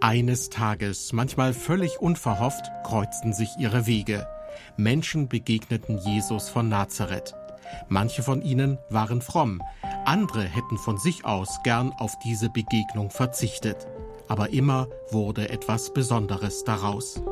Eines Tages, manchmal völlig unverhofft, kreuzten sich ihre Wege. Menschen begegneten Jesus von Nazareth. Manche von ihnen waren fromm, andere hätten von sich aus gern auf diese Begegnung verzichtet. Aber immer wurde etwas Besonderes daraus.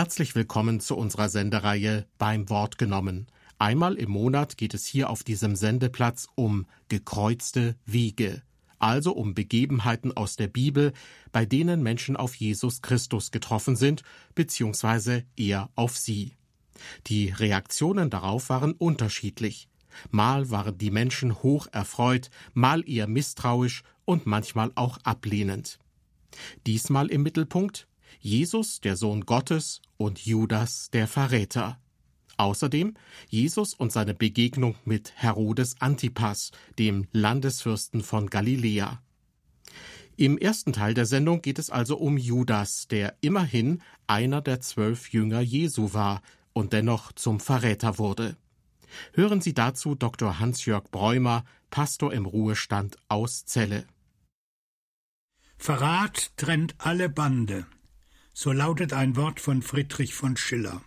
Herzlich willkommen zu unserer Sendereihe beim Wort genommen. Einmal im Monat geht es hier auf diesem Sendeplatz um gekreuzte Wiege, also um Begebenheiten aus der Bibel, bei denen Menschen auf Jesus Christus getroffen sind, beziehungsweise er auf sie. Die Reaktionen darauf waren unterschiedlich. Mal waren die Menschen hoch erfreut, mal eher misstrauisch und manchmal auch ablehnend. Diesmal im Mittelpunkt Jesus, der Sohn Gottes, und Judas, der Verräter. Außerdem Jesus und seine Begegnung mit Herodes Antipas, dem Landesfürsten von Galiläa. Im ersten Teil der Sendung geht es also um Judas, der immerhin einer der zwölf Jünger Jesu war und dennoch zum Verräter wurde. Hören Sie dazu Dr. Hans-Jörg Bräumer, Pastor im Ruhestand aus Celle. Verrat trennt alle Bande. So lautet ein Wort von Friedrich von Schiller.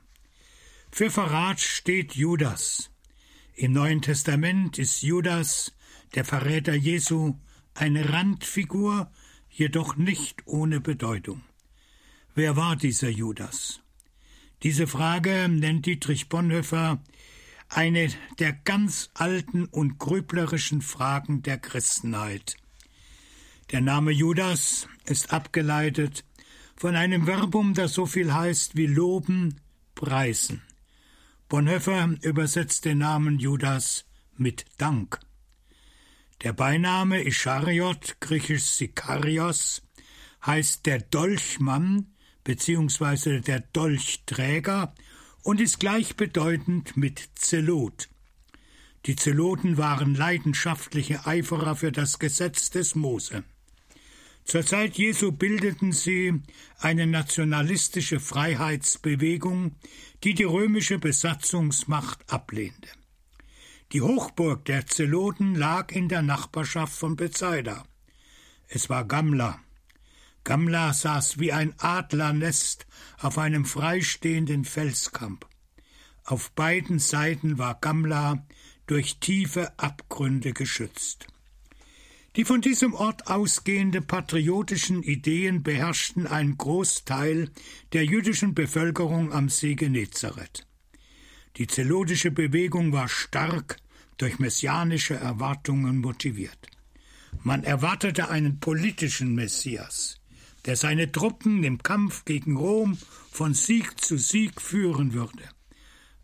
Für Verrat steht Judas. Im Neuen Testament ist Judas, der Verräter Jesu, eine Randfigur, jedoch nicht ohne Bedeutung. Wer war dieser Judas? Diese Frage nennt Dietrich Bonhoeffer eine der ganz alten und grüblerischen Fragen der Christenheit. Der Name Judas ist abgeleitet von einem Verbum, das so viel heißt wie loben, preisen. Bonhoeffer übersetzt den Namen Judas mit Dank. Der Beiname Ischariot, griechisch Sikarios, heißt der Dolchmann bzw. der Dolchträger und ist gleichbedeutend mit Zelot. Die Zeloten waren leidenschaftliche Eiferer für das Gesetz des Mose. Zur Zeit Jesu bildeten sie eine nationalistische Freiheitsbewegung, die die römische Besatzungsmacht ablehnte. Die Hochburg der Zeloten lag in der Nachbarschaft von Bethsaida. Es war Gamla. Gamla saß wie ein Adlernest auf einem freistehenden Felskamp. Auf beiden Seiten war Gamla durch tiefe Abgründe geschützt. Die von diesem Ort ausgehende patriotischen Ideen beherrschten einen Großteil der jüdischen Bevölkerung am See Genezareth. Die zelodische Bewegung war stark durch messianische Erwartungen motiviert. Man erwartete einen politischen Messias, der seine Truppen im Kampf gegen Rom von Sieg zu Sieg führen würde.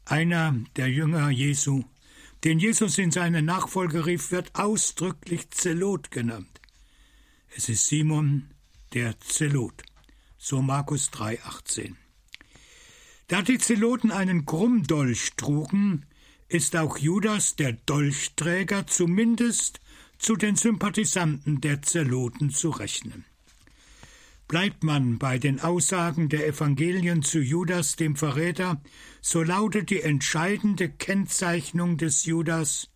Einer der Jünger Jesu den Jesus in seine Nachfolge rief, wird ausdrücklich Zelot genannt. Es ist Simon der Zelot, so Markus 3,18. Da die Zeloten einen Krummdolch trugen, ist auch Judas der Dolchträger zumindest zu den Sympathisanten der Zeloten zu rechnen. Bleibt man bei den Aussagen der Evangelien zu Judas dem Verräter, so lautet die entscheidende Kennzeichnung des Judas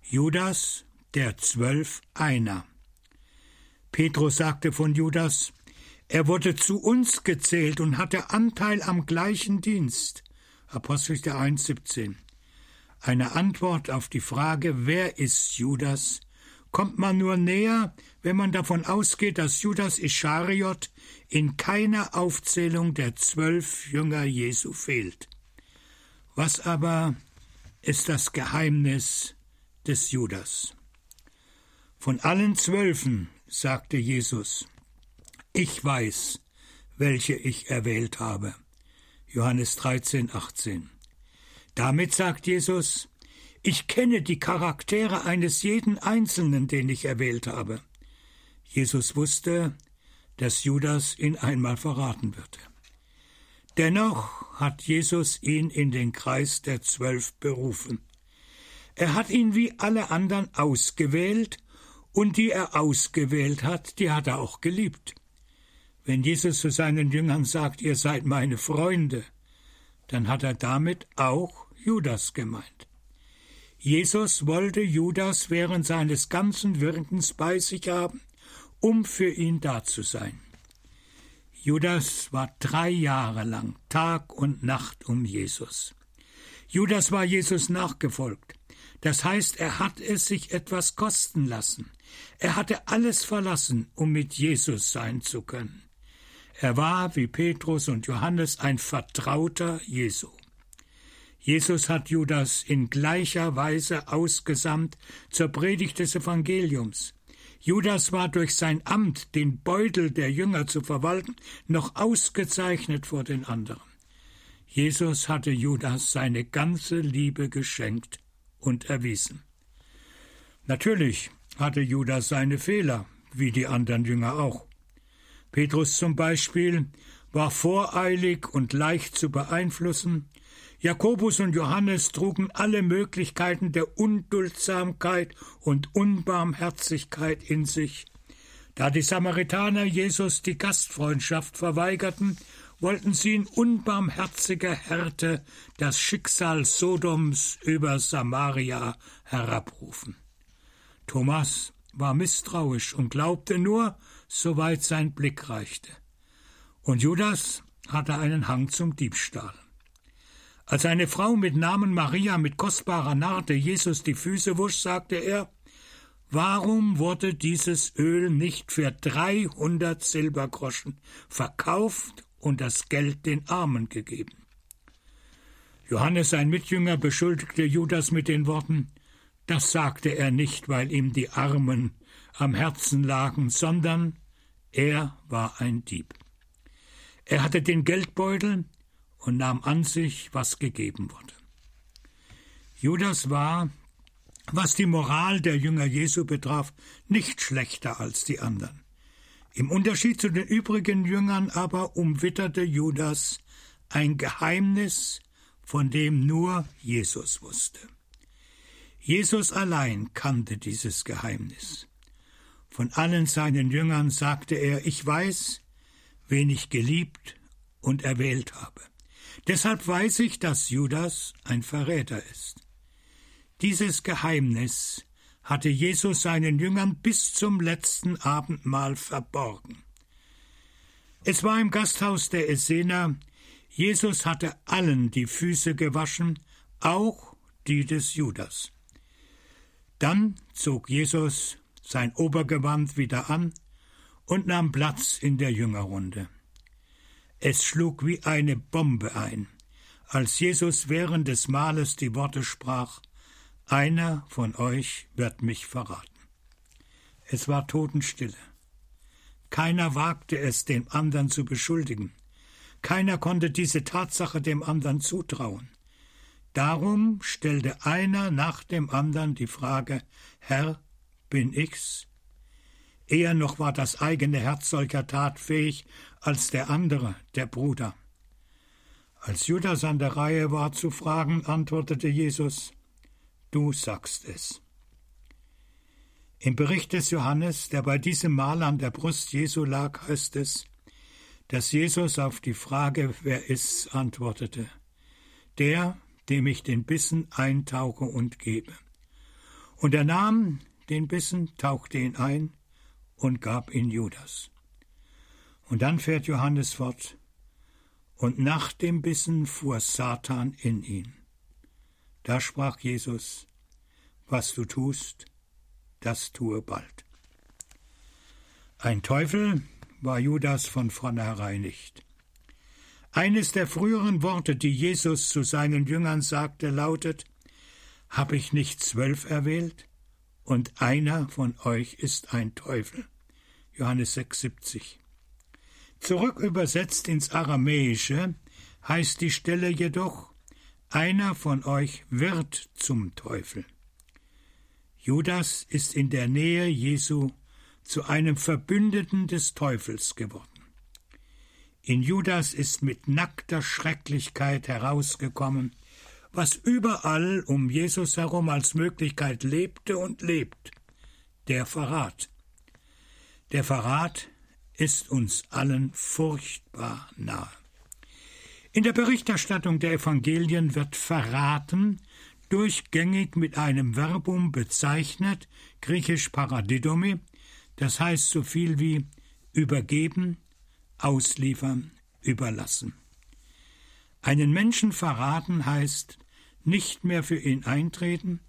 Judas, der Zwölf einer. Petrus sagte von Judas, er wurde zu uns gezählt und hatte Anteil am gleichen Dienst. Apostelgeschichte 1,17. Eine Antwort auf die Frage, wer ist Judas, kommt man nur näher, wenn man davon ausgeht, dass Judas Ischariot in keiner Aufzählung der zwölf Jünger Jesu fehlt. Was aber ist das Geheimnis des Judas? Von allen Zwölfen, sagte Jesus, ich weiß, welche ich erwählt habe. Johannes 13, 18. Damit sagt Jesus, ich kenne die Charaktere eines jeden Einzelnen, den ich erwählt habe. Jesus wusste, dass Judas ihn einmal verraten würde. Dennoch hat Jesus ihn in den Kreis der Zwölf berufen. Er hat ihn wie alle anderen ausgewählt, und die er ausgewählt hat, die hat er auch geliebt. Wenn Jesus zu seinen Jüngern sagt, ihr seid meine Freunde, dann hat er damit auch Judas gemeint. Jesus wollte Judas während seines ganzen Wirkens bei sich haben, um für ihn da zu sein. Judas war drei Jahre lang Tag und Nacht um Jesus. Judas war Jesus nachgefolgt. Das heißt, er hat es sich etwas kosten lassen. Er hatte alles verlassen, um mit Jesus sein zu können. Er war, wie Petrus und Johannes, ein Vertrauter Jesu. Jesus hat Judas in gleicher Weise ausgesandt zur Predigt des Evangeliums. Judas war durch sein Amt, den Beutel der Jünger zu verwalten, noch ausgezeichnet vor den anderen. Jesus hatte Judas seine ganze Liebe geschenkt und erwiesen. Natürlich hatte Judas seine Fehler, wie die anderen Jünger auch. Petrus zum Beispiel war voreilig und leicht zu beeinflussen, Jakobus und Johannes trugen alle Möglichkeiten der Unduldsamkeit und Unbarmherzigkeit in sich. Da die Samaritaner Jesus die Gastfreundschaft verweigerten, wollten sie in unbarmherziger Härte das Schicksal Sodoms über Samaria herabrufen. Thomas war misstrauisch und glaubte nur, soweit sein Blick reichte. Und Judas hatte einen Hang zum Diebstahl. Als eine Frau mit Namen Maria mit kostbarer Narde Jesus die Füße wusch, sagte er, Warum wurde dieses Öl nicht für dreihundert Silbergroschen verkauft und das Geld den Armen gegeben? Johannes, sein Mitjünger, beschuldigte Judas mit den Worten, das sagte er nicht, weil ihm die Armen am Herzen lagen, sondern er war ein Dieb. Er hatte den Geldbeutel und nahm an sich, was gegeben wurde. Judas war, was die Moral der Jünger Jesu betraf, nicht schlechter als die anderen. Im Unterschied zu den übrigen Jüngern aber umwitterte Judas ein Geheimnis, von dem nur Jesus wusste. Jesus allein kannte dieses Geheimnis. Von allen seinen Jüngern sagte er, ich weiß, wen ich geliebt und erwählt habe. Deshalb weiß ich, dass Judas ein Verräter ist. Dieses Geheimnis hatte Jesus seinen Jüngern bis zum letzten Abendmahl verborgen. Es war im Gasthaus der Essener, Jesus hatte allen die Füße gewaschen, auch die des Judas. Dann zog Jesus sein Obergewand wieder an und nahm Platz in der Jüngerrunde. Es schlug wie eine Bombe ein, als Jesus während des Mahles die Worte sprach Einer von euch wird mich verraten. Es war Totenstille. Keiner wagte es, den anderen zu beschuldigen. Keiner konnte diese Tatsache dem anderen zutrauen. Darum stellte einer nach dem anderen die Frage Herr, bin ich's? Eher noch war das eigene Herz solcher Tat fähig als der andere, der Bruder. Als Judas an der Reihe war zu fragen, antwortete Jesus, Du sagst es. Im Bericht des Johannes, der bei diesem Mal an der Brust Jesu lag, heißt es, dass Jesus auf die Frage, wer ist's, antwortete, der, dem ich den Bissen eintauche und gebe. Und er nahm den Bissen, tauchte ihn ein und gab ihn Judas. Und dann fährt Johannes fort. Und nach dem Bissen fuhr Satan in ihn. Da sprach Jesus, was du tust, das tue bald. Ein Teufel war Judas von vornherein nicht. Eines der früheren Worte, die Jesus zu seinen Jüngern sagte, lautet Hab ich nicht zwölf erwählt, und einer von euch ist ein Teufel. Johannes 6,70. Zurück übersetzt ins Aramäische heißt die Stelle jedoch, einer von euch wird zum Teufel. Judas ist in der Nähe Jesu zu einem Verbündeten des Teufels geworden. In Judas ist mit nackter Schrecklichkeit herausgekommen, was überall um Jesus herum als Möglichkeit lebte und lebt, der Verrat. Der Verrat ist uns allen furchtbar nahe. In der Berichterstattung der Evangelien wird verraten durchgängig mit einem Verbum bezeichnet, griechisch Paradidome, das heißt so viel wie übergeben, ausliefern, überlassen. Einen Menschen verraten heißt nicht mehr für ihn eintreten,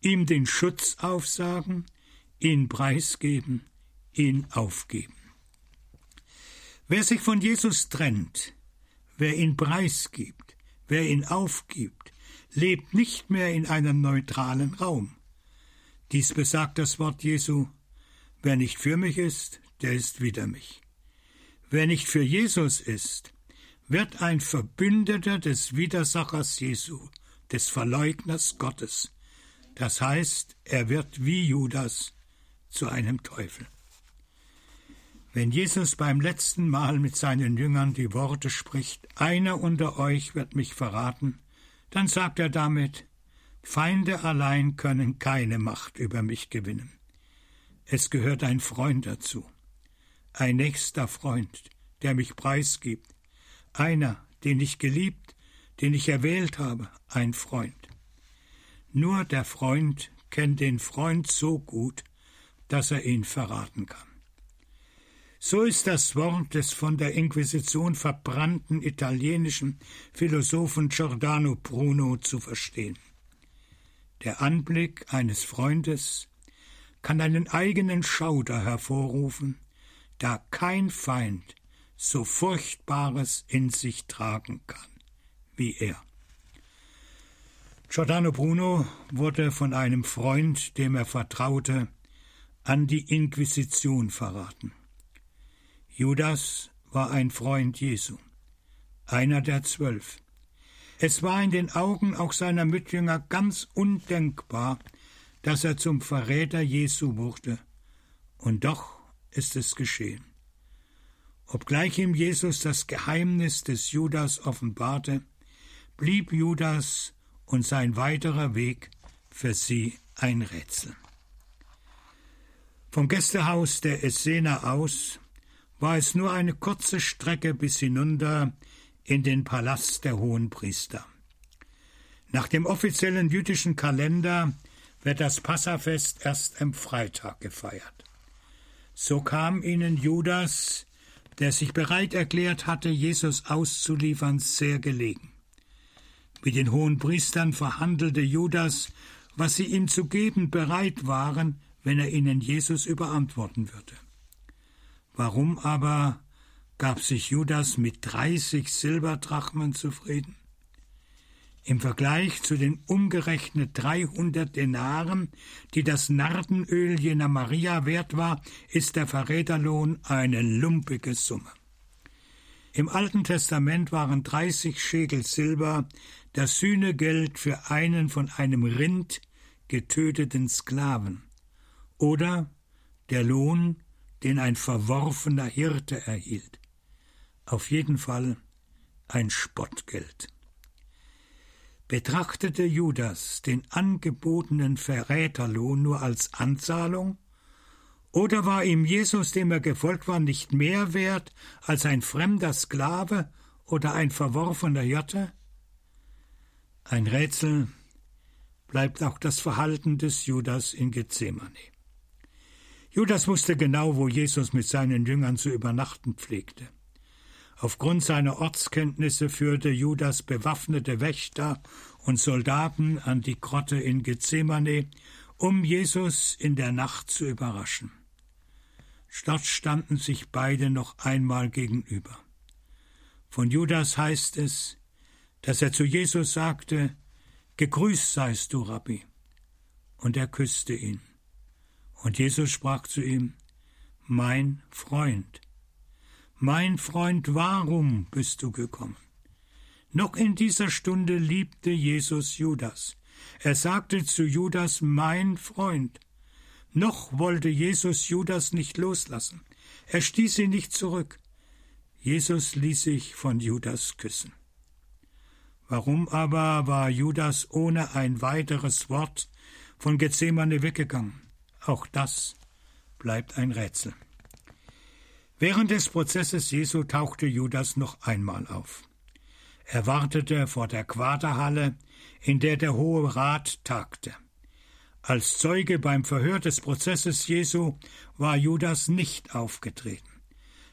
ihm den Schutz aufsagen, ihn preisgeben, ihn aufgeben. Wer sich von Jesus trennt, wer ihn preisgibt, wer ihn aufgibt, lebt nicht mehr in einem neutralen Raum. Dies besagt das Wort Jesu, wer nicht für mich ist, der ist wider mich. Wer nicht für Jesus ist, wird ein Verbündeter des Widersachers Jesu, des Verleugners Gottes. Das heißt, er wird wie Judas zu einem Teufel. Wenn Jesus beim letzten Mal mit seinen Jüngern die Worte spricht, einer unter euch wird mich verraten, dann sagt er damit, Feinde allein können keine Macht über mich gewinnen. Es gehört ein Freund dazu, ein nächster Freund, der mich preisgibt, einer, den ich geliebt, den ich erwählt habe, ein Freund. Nur der Freund kennt den Freund so gut, dass er ihn verraten kann. So ist das Wort des von der Inquisition verbrannten italienischen Philosophen Giordano Bruno zu verstehen. Der Anblick eines Freundes kann einen eigenen Schauder hervorrufen, da kein Feind so Furchtbares in sich tragen kann wie er. Giordano Bruno wurde von einem Freund, dem er vertraute, an die Inquisition verraten. Judas war ein Freund Jesu, einer der zwölf. Es war in den Augen auch seiner Mitjünger ganz undenkbar, dass er zum Verräter Jesu wurde. Und doch ist es geschehen. Obgleich ihm Jesus das Geheimnis des Judas offenbarte, blieb Judas und sein weiterer Weg für sie ein Rätsel. Vom Gästehaus der Essener aus war es nur eine kurze Strecke bis hinunter in den Palast der Hohenpriester. Nach dem offiziellen jüdischen Kalender wird das Passafest erst am Freitag gefeiert. So kam ihnen Judas, der sich bereit erklärt hatte, Jesus auszuliefern, sehr gelegen. Mit den hohen Priestern verhandelte Judas, was sie ihm zu geben bereit waren, wenn er ihnen Jesus überantworten würde. Warum aber gab sich Judas mit dreißig Silberdrachmen zufrieden? Im Vergleich zu den umgerechnet dreihundert Denaren, die das Nardenöl jener Maria wert war, ist der Verräterlohn eine lumpige Summe. Im Alten Testament waren dreißig Schäkel Silber das Sühnegeld für einen von einem Rind getöteten Sklaven oder der Lohn den ein verworfener Hirte erhielt. Auf jeden Fall ein Spottgeld. Betrachtete Judas den angebotenen Verräterlohn nur als Anzahlung, oder war ihm Jesus, dem er gefolgt war, nicht mehr wert als ein fremder Sklave oder ein verworfener Hirte? Ein Rätsel bleibt auch das Verhalten des Judas in Gethsemane. Judas wusste genau, wo Jesus mit seinen Jüngern zu übernachten pflegte. Aufgrund seiner Ortskenntnisse führte Judas bewaffnete Wächter und Soldaten an die Grotte in Gethsemane, um Jesus in der Nacht zu überraschen. Dort standen sich beide noch einmal gegenüber. Von Judas heißt es, dass er zu Jesus sagte, Gegrüßt seist du, Rabbi. Und er küsste ihn. Und Jesus sprach zu ihm, Mein Freund, mein Freund, warum bist du gekommen? Noch in dieser Stunde liebte Jesus Judas. Er sagte zu Judas, mein Freund. Noch wollte Jesus Judas nicht loslassen. Er stieß ihn nicht zurück. Jesus ließ sich von Judas küssen. Warum aber war Judas ohne ein weiteres Wort von Gethsemane weggegangen? Auch das bleibt ein Rätsel. Während des Prozesses Jesu tauchte Judas noch einmal auf. Er wartete vor der Quaderhalle, in der der Hohe Rat tagte. Als Zeuge beim Verhör des Prozesses Jesu war Judas nicht aufgetreten.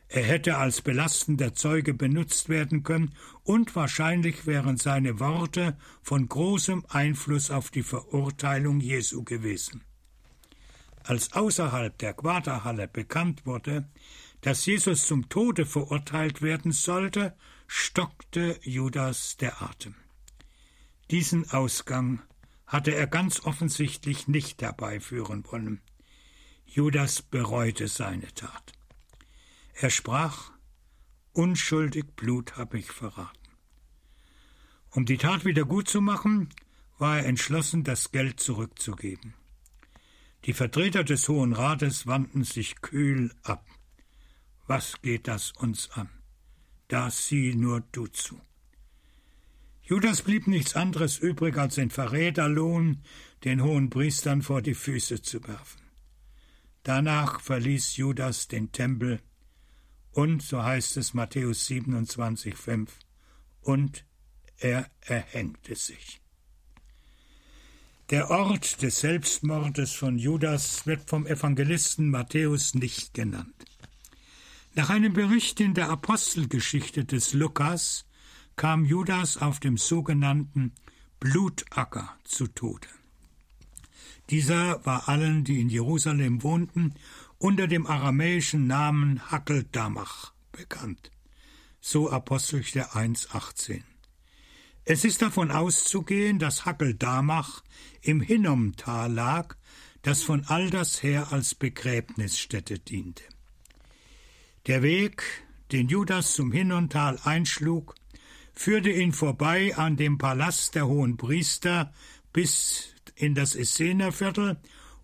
Er hätte als belastender Zeuge benutzt werden können und wahrscheinlich wären seine Worte von großem Einfluss auf die Verurteilung Jesu gewesen. Als außerhalb der Quaderhalle bekannt wurde, dass Jesus zum Tode verurteilt werden sollte, stockte Judas der Atem. Diesen Ausgang hatte er ganz offensichtlich nicht herbeiführen wollen. Judas bereute seine Tat. Er sprach Unschuldig Blut habe ich verraten. Um die Tat wieder gut zu machen, war er entschlossen, das Geld zurückzugeben. Die Vertreter des Hohen Rates wandten sich kühl ab. Was geht das uns an? Da sieh nur du zu. Judas blieb nichts anderes übrig, als den Verräterlohn den hohen Priestern vor die Füße zu werfen. Danach verließ Judas den Tempel und, so heißt es Matthäus 27, 5, und er erhängte sich. Der Ort des Selbstmordes von Judas wird vom Evangelisten Matthäus nicht genannt. Nach einem Bericht in der Apostelgeschichte des Lukas kam Judas auf dem sogenannten Blutacker zu Tode. Dieser war allen, die in Jerusalem wohnten, unter dem aramäischen Namen Hackeldamach bekannt. So Apostelgeschichte 1,18. Es ist davon auszugehen, dass Hackeldamach im Hinnomtal lag, das von alters her als Begräbnisstätte diente. Der Weg, den Judas zum Hinnomtal einschlug, führte ihn vorbei an dem Palast der hohen Priester bis in das Essenerviertel,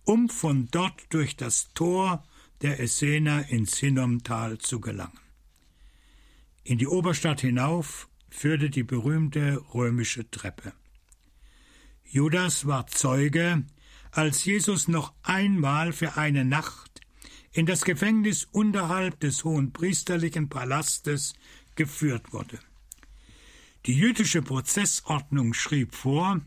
um von dort durch das Tor der Essener ins Hinnomtal zu gelangen. In die Oberstadt hinauf führte die berühmte römische Treppe. Judas war Zeuge, als Jesus noch einmal für eine Nacht in das Gefängnis unterhalb des hohen priesterlichen Palastes geführt wurde. Die jüdische Prozessordnung schrieb vor,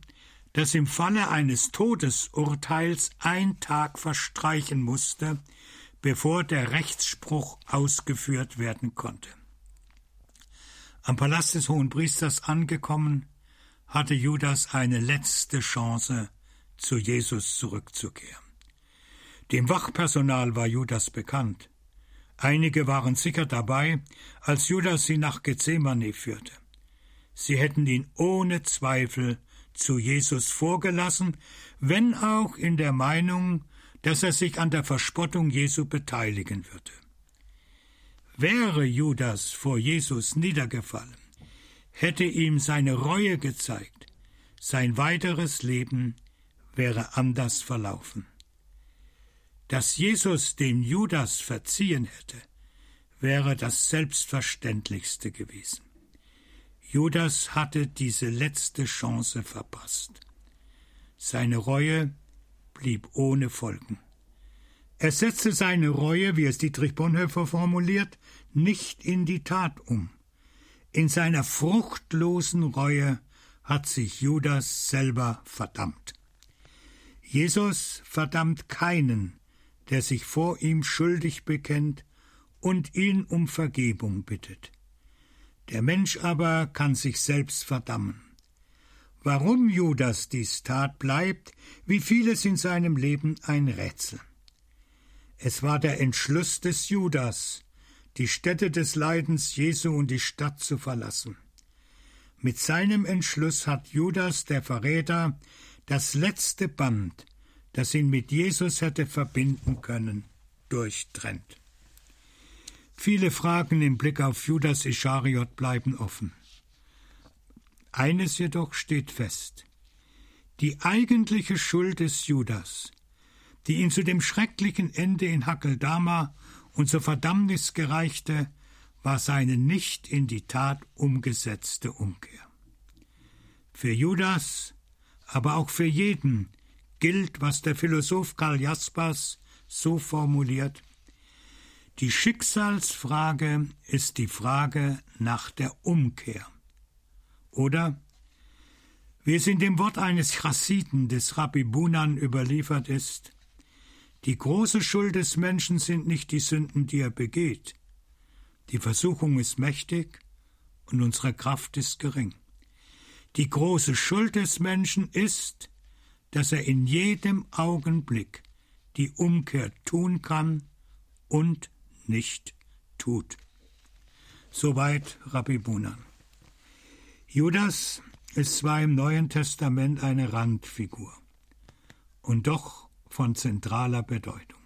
dass im Falle eines Todesurteils ein Tag verstreichen musste, bevor der Rechtsspruch ausgeführt werden konnte. Am Palast des Hohen Priesters angekommen, hatte Judas eine letzte Chance, zu Jesus zurückzukehren. Dem Wachpersonal war Judas bekannt. Einige waren sicher dabei, als Judas sie nach Gethsemane führte. Sie hätten ihn ohne Zweifel zu Jesus vorgelassen, wenn auch in der Meinung, dass er sich an der Verspottung Jesu beteiligen würde. Wäre Judas vor Jesus niedergefallen, hätte ihm seine Reue gezeigt, sein weiteres Leben wäre anders verlaufen. Dass Jesus dem Judas verziehen hätte, wäre das Selbstverständlichste gewesen. Judas hatte diese letzte Chance verpasst. Seine Reue blieb ohne Folgen. Er setzte seine Reue, wie es Dietrich Bonhoeffer formuliert, nicht in die Tat um. In seiner fruchtlosen Reue hat sich Judas selber verdammt. Jesus verdammt keinen, der sich vor ihm schuldig bekennt und ihn um Vergebung bittet. Der Mensch aber kann sich selbst verdammen. Warum Judas dies tat, bleibt, wie vieles in seinem Leben, ein Rätsel. Es war der Entschluss des Judas, die Stätte des Leidens Jesu und die Stadt zu verlassen. Mit seinem Entschluss hat Judas, der Verräter, das letzte Band, das ihn mit Jesus hätte verbinden können, durchtrennt. Viele Fragen im Blick auf Judas Ischariot bleiben offen. Eines jedoch steht fest. Die eigentliche Schuld des Judas, die ihn zu dem schrecklichen Ende in Hackeldama und zur Verdammnis gereichte, war seine nicht in die Tat umgesetzte Umkehr. Für Judas, aber auch für jeden gilt, was der Philosoph Karl Jaspers so formuliert, die Schicksalsfrage ist die Frage nach der Umkehr. Oder wie es in dem Wort eines Chassiden des Rabbi Bunan überliefert ist, die große Schuld des Menschen sind nicht die Sünden, die er begeht. Die Versuchung ist mächtig und unsere Kraft ist gering. Die große Schuld des Menschen ist, dass er in jedem Augenblick die Umkehr tun kann und nicht tut. Soweit Rabbi Bunan. Judas ist zwar im Neuen Testament eine Randfigur und doch von zentraler Bedeutung.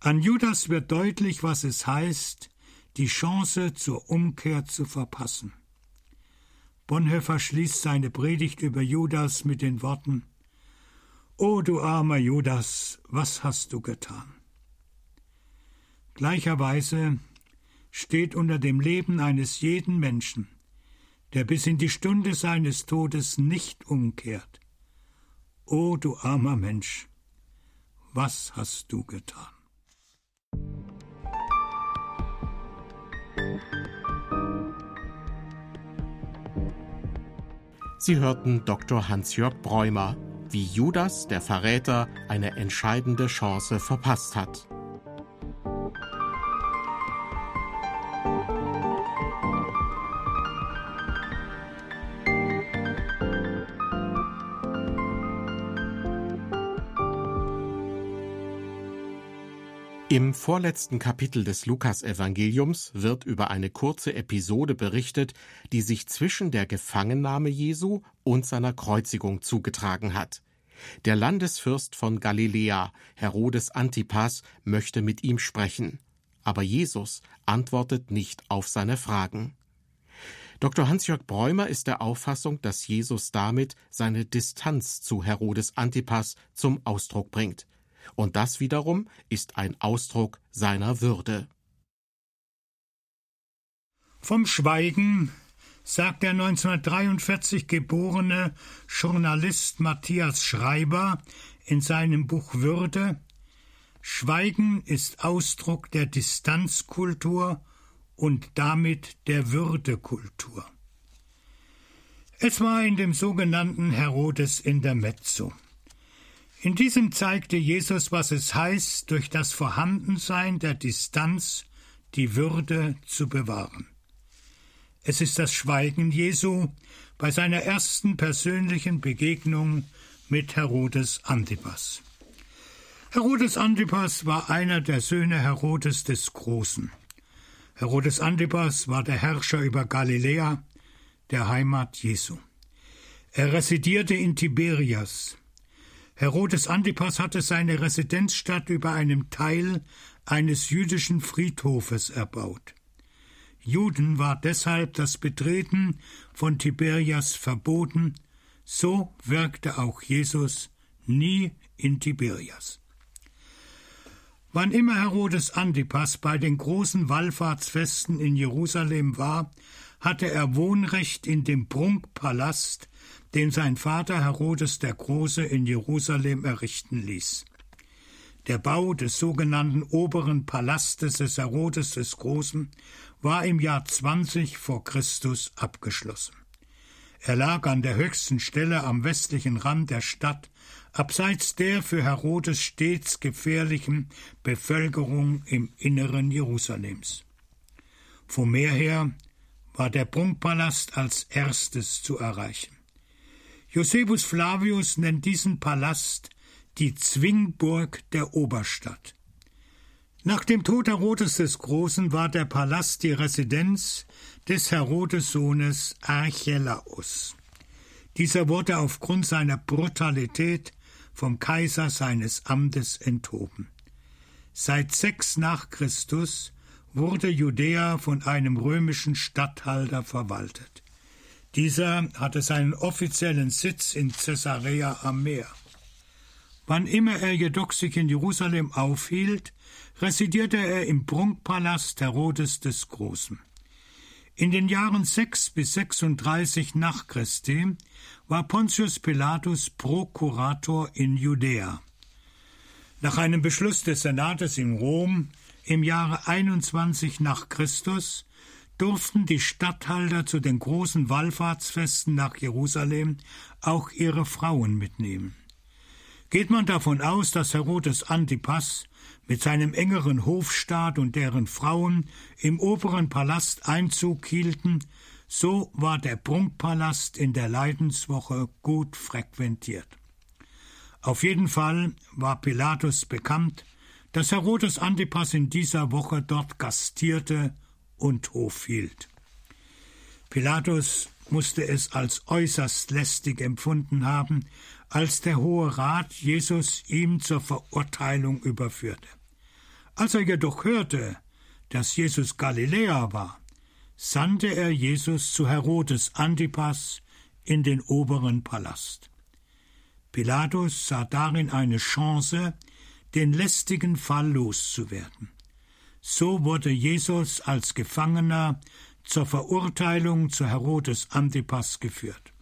An Judas wird deutlich, was es heißt, die Chance zur Umkehr zu verpassen. Bonhoeffer schließt seine Predigt über Judas mit den Worten O du armer Judas, was hast du getan? Gleicherweise steht unter dem Leben eines jeden Menschen, der bis in die Stunde seines Todes nicht umkehrt. O du armer Mensch, was hast du getan? Sie hörten Dr. Hans-Jörg Bräumer, wie Judas, der Verräter, eine entscheidende Chance verpasst hat. Vorletzten Kapitel des Lukasevangeliums wird über eine kurze Episode berichtet, die sich zwischen der Gefangennahme Jesu und seiner Kreuzigung zugetragen hat. Der Landesfürst von Galiläa, Herodes Antipas, möchte mit ihm sprechen, aber Jesus antwortet nicht auf seine Fragen. Dr. Hans-Jörg Bräumer ist der Auffassung, dass Jesus damit seine Distanz zu Herodes Antipas zum Ausdruck bringt und das wiederum ist ein Ausdruck seiner Würde. Vom Schweigen sagt der 1943 geborene Journalist Matthias Schreiber in seinem Buch Würde Schweigen ist Ausdruck der Distanzkultur und damit der Würdekultur. Es war in dem sogenannten Herodes Intermezzo. In diesem zeigte Jesus, was es heißt, durch das Vorhandensein der Distanz die Würde zu bewahren. Es ist das Schweigen Jesu bei seiner ersten persönlichen Begegnung mit Herodes Antipas. Herodes Antipas war einer der Söhne Herodes des Großen. Herodes Antipas war der Herrscher über Galiläa, der Heimat Jesu. Er residierte in Tiberias, Herodes Antipas hatte seine Residenzstadt über einem Teil eines jüdischen Friedhofes erbaut. Juden war deshalb das Betreten von Tiberias verboten, so wirkte auch Jesus nie in Tiberias. Wann immer Herodes Antipas bei den großen Wallfahrtsfesten in Jerusalem war, hatte er Wohnrecht in dem Prunkpalast den sein Vater Herodes der Große in Jerusalem errichten ließ. Der Bau des sogenannten oberen Palastes des Herodes des Großen war im Jahr 20 vor Christus abgeschlossen. Er lag an der höchsten Stelle am westlichen Rand der Stadt, abseits der für Herodes stets gefährlichen Bevölkerung im Inneren Jerusalems. Vom Meer her war der Prunkpalast als erstes zu erreichen. Josephus Flavius nennt diesen Palast die Zwingburg der Oberstadt. Nach dem Tod Herodes des Großen war der Palast die Residenz des Herodes-Sohnes Archelaus. Dieser wurde aufgrund seiner Brutalität vom Kaiser seines Amtes enthoben. Seit sechs nach Christus wurde Judäa von einem römischen Statthalter verwaltet. Dieser hatte seinen offiziellen Sitz in Caesarea am Meer. Wann immer er jedoch sich in Jerusalem aufhielt, residierte er im Prunkpalast Herodes des Großen. In den Jahren 6 bis 36 nach Christi war Pontius Pilatus Prokurator in Judäa. Nach einem Beschluss des Senates in Rom im Jahre 21 nach Christus durften die Statthalter zu den großen Wallfahrtsfesten nach Jerusalem auch ihre Frauen mitnehmen. Geht man davon aus, dass Herodes Antipas mit seinem engeren Hofstaat und deren Frauen im oberen Palast Einzug hielten, so war der Prunkpalast in der Leidenswoche gut frequentiert. Auf jeden Fall war Pilatus bekannt, dass Herodes Antipas in dieser Woche dort gastierte und Hof hielt. Pilatus musste es als äußerst lästig empfunden haben, als der Hohe Rat Jesus ihm zur Verurteilung überführte. Als er jedoch hörte, dass Jesus Galiläer war, sandte er Jesus zu Herodes Antipas in den oberen Palast. Pilatus sah darin eine Chance, den lästigen Fall loszuwerden. So wurde Jesus als Gefangener zur Verurteilung zu Herodes Antipas geführt.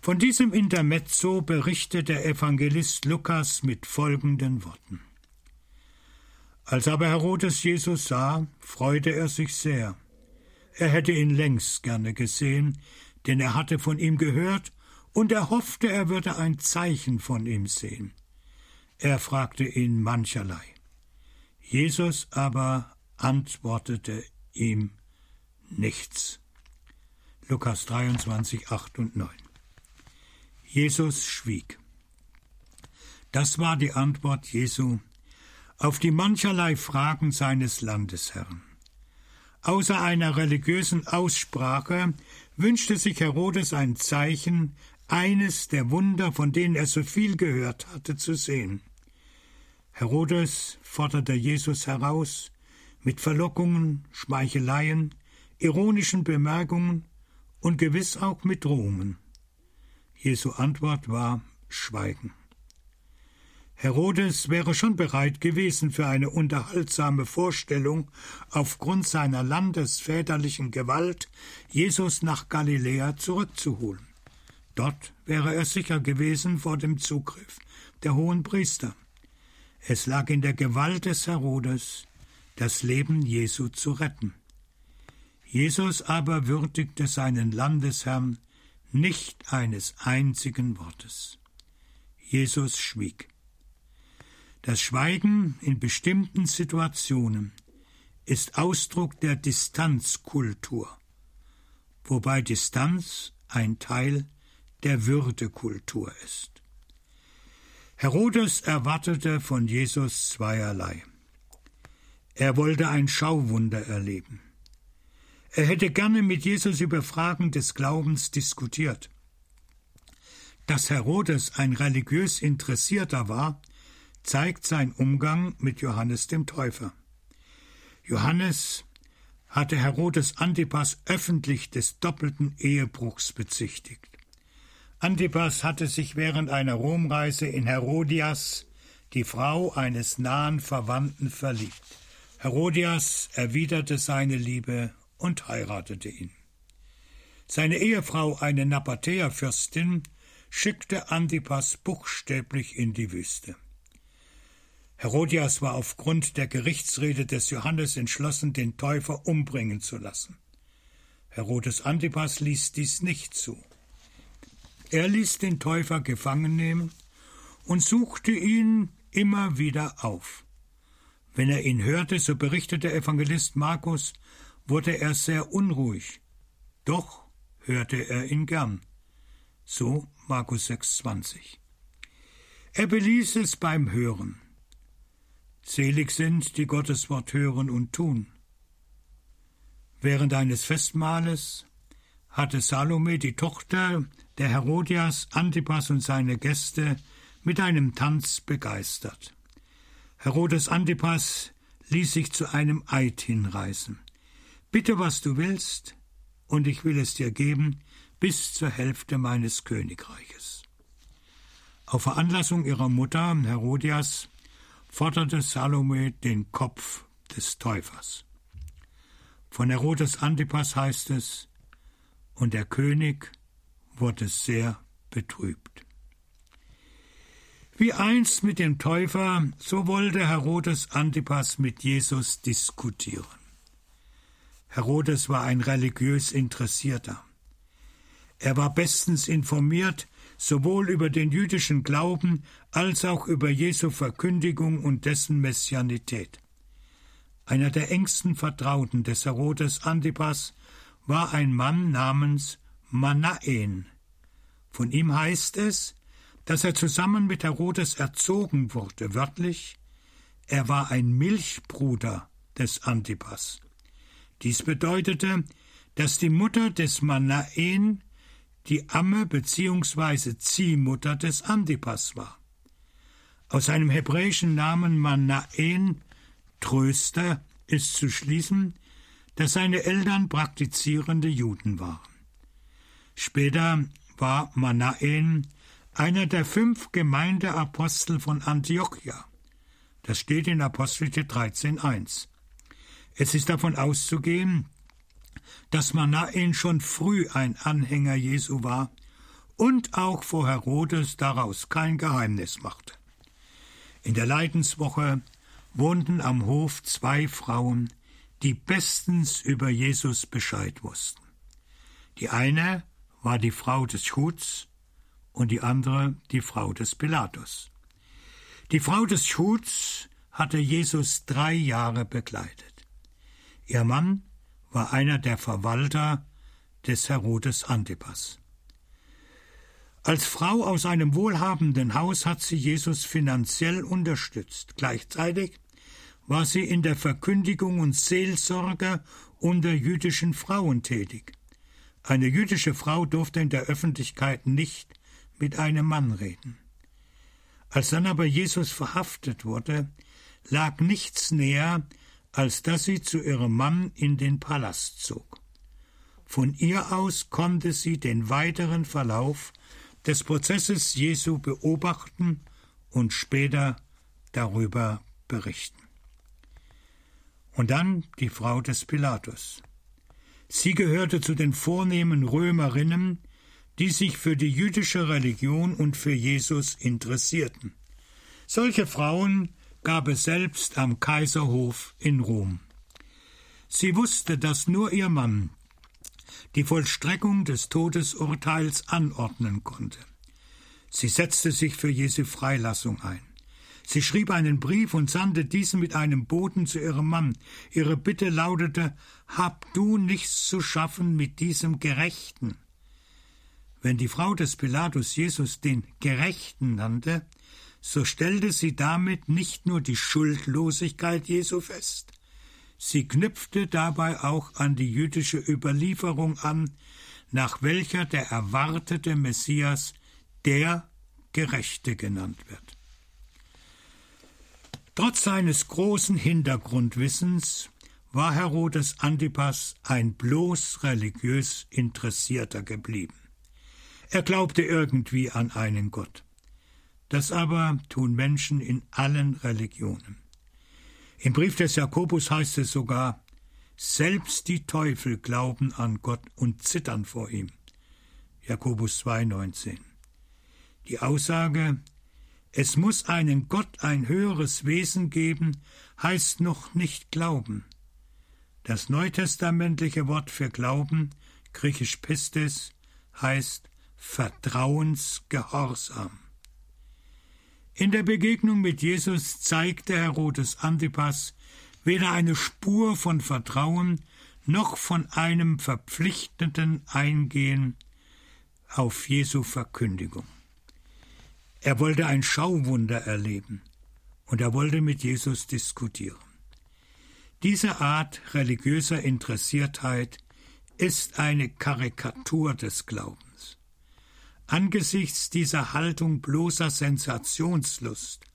Von diesem Intermezzo berichtet der Evangelist Lukas mit folgenden Worten. Als aber Herodes Jesus sah, freute er sich sehr. Er hätte ihn längst gerne gesehen, denn er hatte von ihm gehört und er hoffte, er würde ein Zeichen von ihm sehen. Er fragte ihn mancherlei. Jesus aber antwortete ihm nichts. Lukas 23, 8 und 9. Jesus schwieg. Das war die Antwort Jesu auf die mancherlei Fragen seines Landesherrn. Außer einer religiösen Aussprache wünschte sich Herodes ein Zeichen, eines der Wunder, von denen er so viel gehört hatte, zu sehen. Herodes forderte Jesus heraus mit Verlockungen, Schmeicheleien, ironischen Bemerkungen und gewiss auch mit Drohungen. Jesu Antwort war Schweigen. Herodes wäre schon bereit gewesen für eine unterhaltsame Vorstellung, aufgrund seiner landesväterlichen Gewalt Jesus nach Galiläa zurückzuholen. Dort wäre er sicher gewesen vor dem Zugriff der hohen Priester. Es lag in der Gewalt des Herodes, das Leben Jesu zu retten. Jesus aber würdigte seinen Landesherrn nicht eines einzigen Wortes. Jesus schwieg. Das Schweigen in bestimmten Situationen ist Ausdruck der Distanzkultur, wobei Distanz ein Teil der Würdekultur ist. Herodes erwartete von Jesus zweierlei. Er wollte ein Schauwunder erleben. Er hätte gerne mit Jesus über Fragen des Glaubens diskutiert. Dass Herodes ein religiös Interessierter war, zeigt sein Umgang mit Johannes dem Täufer. Johannes hatte Herodes Antipas öffentlich des doppelten Ehebruchs bezichtigt. Antipas hatte sich während einer Romreise in Herodias, die Frau eines nahen Verwandten, verliebt. Herodias erwiderte seine Liebe und heiratete ihn. Seine Ehefrau, eine Nabatäerfürstin, schickte Antipas buchstäblich in die Wüste. Herodias war aufgrund der Gerichtsrede des Johannes entschlossen, den Täufer umbringen zu lassen. Herodes Antipas ließ dies nicht zu. Er ließ den Täufer gefangen nehmen und suchte ihn immer wieder auf. Wenn er ihn hörte, so berichtet der Evangelist Markus, wurde er sehr unruhig. Doch hörte er ihn gern. So Markus 6,20. Er beließ es beim Hören. Selig sind, die Gottes Wort hören und tun. Während eines Festmahles hatte Salome, die Tochter der Herodias, Antipas und seine Gäste, mit einem Tanz begeistert. Herodes Antipas ließ sich zu einem Eid hinreißen. Bitte, was du willst, und ich will es dir geben, bis zur Hälfte meines Königreiches. Auf Veranlassung ihrer Mutter, Herodias, forderte Salome den Kopf des Täufers. Von Herodes Antipas heißt es, und der König wurde sehr betrübt. Wie einst mit dem Täufer, so wollte Herodes Antipas mit Jesus diskutieren. Herodes war ein religiös Interessierter. Er war bestens informiert sowohl über den jüdischen Glauben als auch über Jesu Verkündigung und dessen Messianität. Einer der engsten Vertrauten des Herodes Antipas war ein Mann namens Manaen. Von ihm heißt es, dass er zusammen mit Herodes erzogen wurde, wörtlich, er war ein Milchbruder des Antipas. Dies bedeutete, dass die Mutter des Manaen die Amme bzw. Ziehmutter des Antipas war. Aus seinem hebräischen Namen Manaen, Tröster, ist zu schließen, dass seine Eltern praktizierende Juden waren. Später war Manaen einer der fünf Gemeindeapostel von Antiochia. Das steht in Apostelgeschichte 13.1. Es ist davon auszugehen, dass Manaen schon früh ein Anhänger Jesu war und auch vor Herodes daraus kein Geheimnis machte. In der Leidenswoche wohnten am Hof zwei Frauen, die bestens über Jesus Bescheid wussten. Die eine war die Frau des Schuts und die andere die Frau des Pilatus. Die Frau des Schuts hatte Jesus drei Jahre begleitet. Ihr Mann war einer der Verwalter des Herodes Antipas. Als Frau aus einem wohlhabenden Haus hat sie Jesus finanziell unterstützt. Gleichzeitig war sie in der Verkündigung und Seelsorge unter jüdischen Frauen tätig. Eine jüdische Frau durfte in der Öffentlichkeit nicht mit einem Mann reden. Als dann aber Jesus verhaftet wurde, lag nichts näher, als dass sie zu ihrem Mann in den Palast zog. Von ihr aus konnte sie den weiteren Verlauf des Prozesses Jesu beobachten und später darüber berichten. Und dann die Frau des Pilatus. Sie gehörte zu den vornehmen Römerinnen, die sich für die jüdische Religion und für Jesus interessierten. Solche Frauen gab es selbst am Kaiserhof in Rom. Sie wusste, dass nur ihr Mann die Vollstreckung des Todesurteils anordnen konnte. Sie setzte sich für Jesu Freilassung ein. Sie schrieb einen Brief und sandte diesen mit einem Boten zu ihrem Mann. Ihre Bitte lautete Hab du nichts zu schaffen mit diesem Gerechten. Wenn die Frau des Pilatus Jesus den Gerechten nannte, so stellte sie damit nicht nur die Schuldlosigkeit Jesu fest, sie knüpfte dabei auch an die jüdische Überlieferung an, nach welcher der erwartete Messias der Gerechte genannt wird. Trotz seines großen Hintergrundwissens war Herodes Antipas ein bloß religiös Interessierter geblieben. Er glaubte irgendwie an einen Gott. Das aber tun Menschen in allen Religionen. Im Brief des Jakobus heißt es sogar, selbst die Teufel glauben an Gott und zittern vor ihm. Jakobus 2,19. Die Aussage, es muss einen Gott, ein höheres Wesen geben, heißt noch nicht glauben. Das neutestamentliche Wort für Glauben, griechisch Pistis, heißt Vertrauensgehorsam. In der Begegnung mit Jesus zeigte Herodes Antipas weder eine Spur von Vertrauen noch von einem verpflichtenden Eingehen auf Jesu Verkündigung. Er wollte ein Schauwunder erleben und er wollte mit Jesus diskutieren. Diese Art religiöser Interessiertheit ist eine Karikatur des Glaubens. Angesichts dieser Haltung bloßer Sensationslust,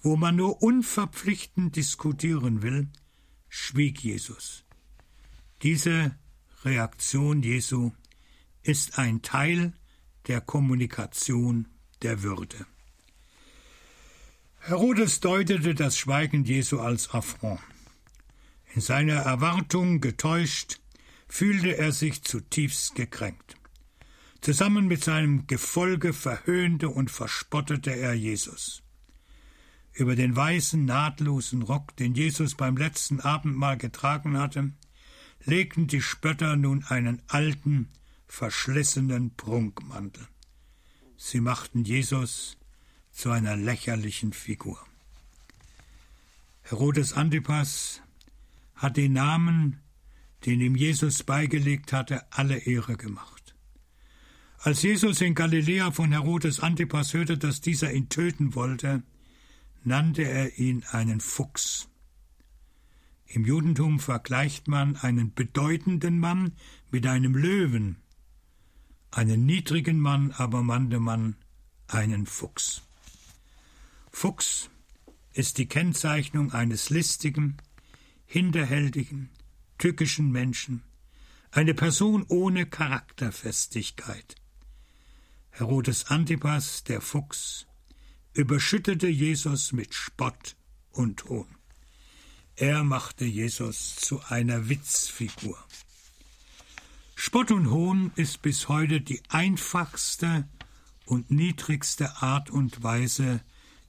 wo man nur unverpflichtend diskutieren will, schwieg Jesus. Diese Reaktion Jesu ist ein Teil der Kommunikation der Würde. Herodes deutete das Schweigen Jesu als Affront. In seiner Erwartung getäuscht, fühlte er sich zutiefst gekränkt. Zusammen mit seinem Gefolge verhöhnte und verspottete er Jesus. Über den weißen, nahtlosen Rock, den Jesus beim letzten Abendmahl getragen hatte, legten die Spötter nun einen alten, verschlissenen Prunkmantel. Sie machten Jesus zu einer lächerlichen Figur. Herodes Antipas hat den Namen, den ihm Jesus beigelegt hatte, alle Ehre gemacht. Als Jesus in Galiläa von Herodes Antipas hörte, dass dieser ihn töten wollte, nannte er ihn einen Fuchs. Im Judentum vergleicht man einen bedeutenden Mann mit einem Löwen, einen niedrigen Mann aber nannte man einen Fuchs. Fuchs ist die Kennzeichnung eines listigen, hinterhältigen, tückischen Menschen, eine Person ohne Charakterfestigkeit. Herodes Antipas, der Fuchs, überschüttete Jesus mit Spott und Hohn. Er machte Jesus zu einer Witzfigur. Spott und Hohn ist bis heute die einfachste und niedrigste Art und Weise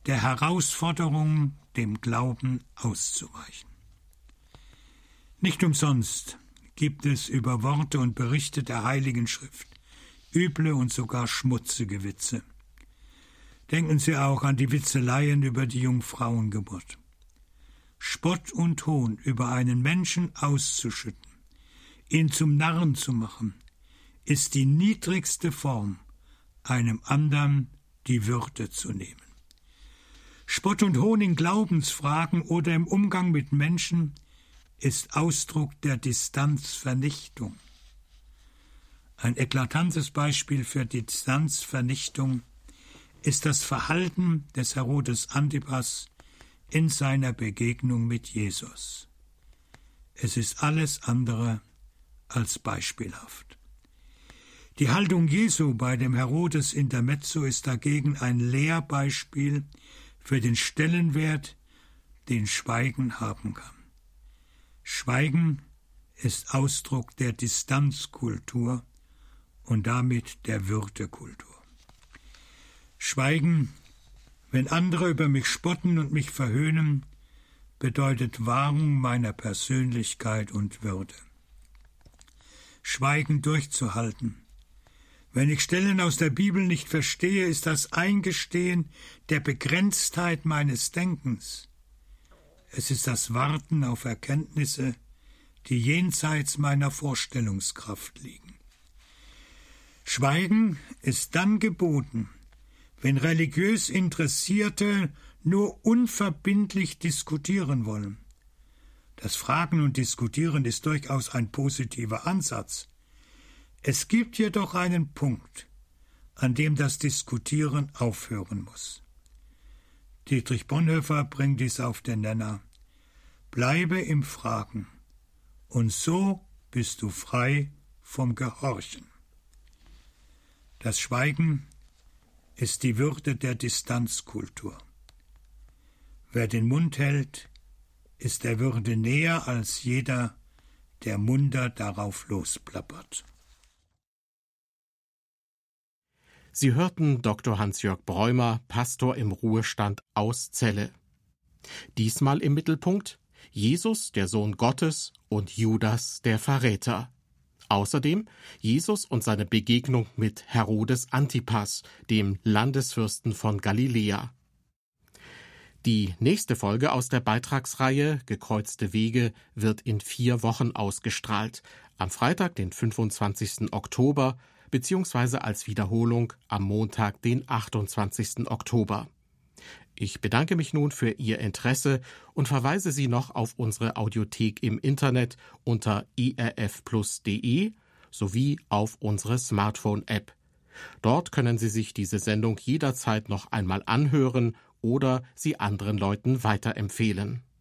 der Herausforderung, dem Glauben auszuweichen. Nicht umsonst gibt es über Worte und Berichte der Heiligen Schrift üble und sogar schmutzige Witze. Denken Sie auch an die Witzeleien über die Jungfrauengeburt. Spott und Hohn über einen Menschen auszuschütten, ihn zum Narren zu machen, ist die niedrigste Form, einem anderen die Würde zu nehmen. Spott und Hohn in Glaubensfragen oder im Umgang mit Menschen ist Ausdruck der Distanzvernichtung. Ein eklatantes Beispiel für Distanzvernichtung ist das Verhalten des Herodes Antipas in seiner Begegnung mit Jesus. Es ist alles andere als beispielhaft. Die Haltung Jesu bei dem Herodes Intermezzo ist dagegen ein Lehrbeispiel für den Stellenwert, den Schweigen haben kann. Schweigen ist Ausdruck der Distanzkultur und damit der Würdekultur. Schweigen, wenn andere über mich spotten und mich verhöhnen, bedeutet Wahrung meiner Persönlichkeit und Würde. Schweigen durchzuhalten. Wenn ich Stellen aus der Bibel nicht verstehe, ist das Eingestehen der Begrenztheit meines Denkens. Es ist das Warten auf Erkenntnisse, die jenseits meiner Vorstellungskraft liegen. Schweigen ist dann geboten, wenn religiös Interessierte nur unverbindlich diskutieren wollen. Das Fragen und Diskutieren ist durchaus ein positiver Ansatz. Es gibt jedoch einen Punkt, an dem das Diskutieren aufhören muss. Dietrich Bonhoeffer bringt dies auf den Nenner. Bleibe im Fragen, und so bist du frei vom Gehorchen. Das Schweigen ist die Würde der Distanzkultur. Wer den Mund hält, ist der Würde näher als jeder, der munter darauf losplappert. Sie hörten Dr. Hans-Jörg Bräumer, Pastor im Ruhestand aus Celle. Diesmal im Mittelpunkt Jesus, der Sohn Gottes, und Judas, der Verräter. Außerdem Jesus und seine Begegnung mit Herodes Antipas, dem Landesfürsten von Galiläa. Die nächste Folge aus der Beitragsreihe Gekreuzte Wege wird in vier Wochen ausgestrahlt, am Freitag, den 25. Oktober, beziehungsweise als Wiederholung am Montag, den 28. Oktober. Ich bedanke mich nun für Ihr Interesse und verweise Sie noch auf unsere Audiothek im Internet unter irfplus.de sowie auf unsere Smartphone-App. Dort können Sie sich diese Sendung jederzeit noch einmal anhören oder sie anderen Leuten weiterempfehlen.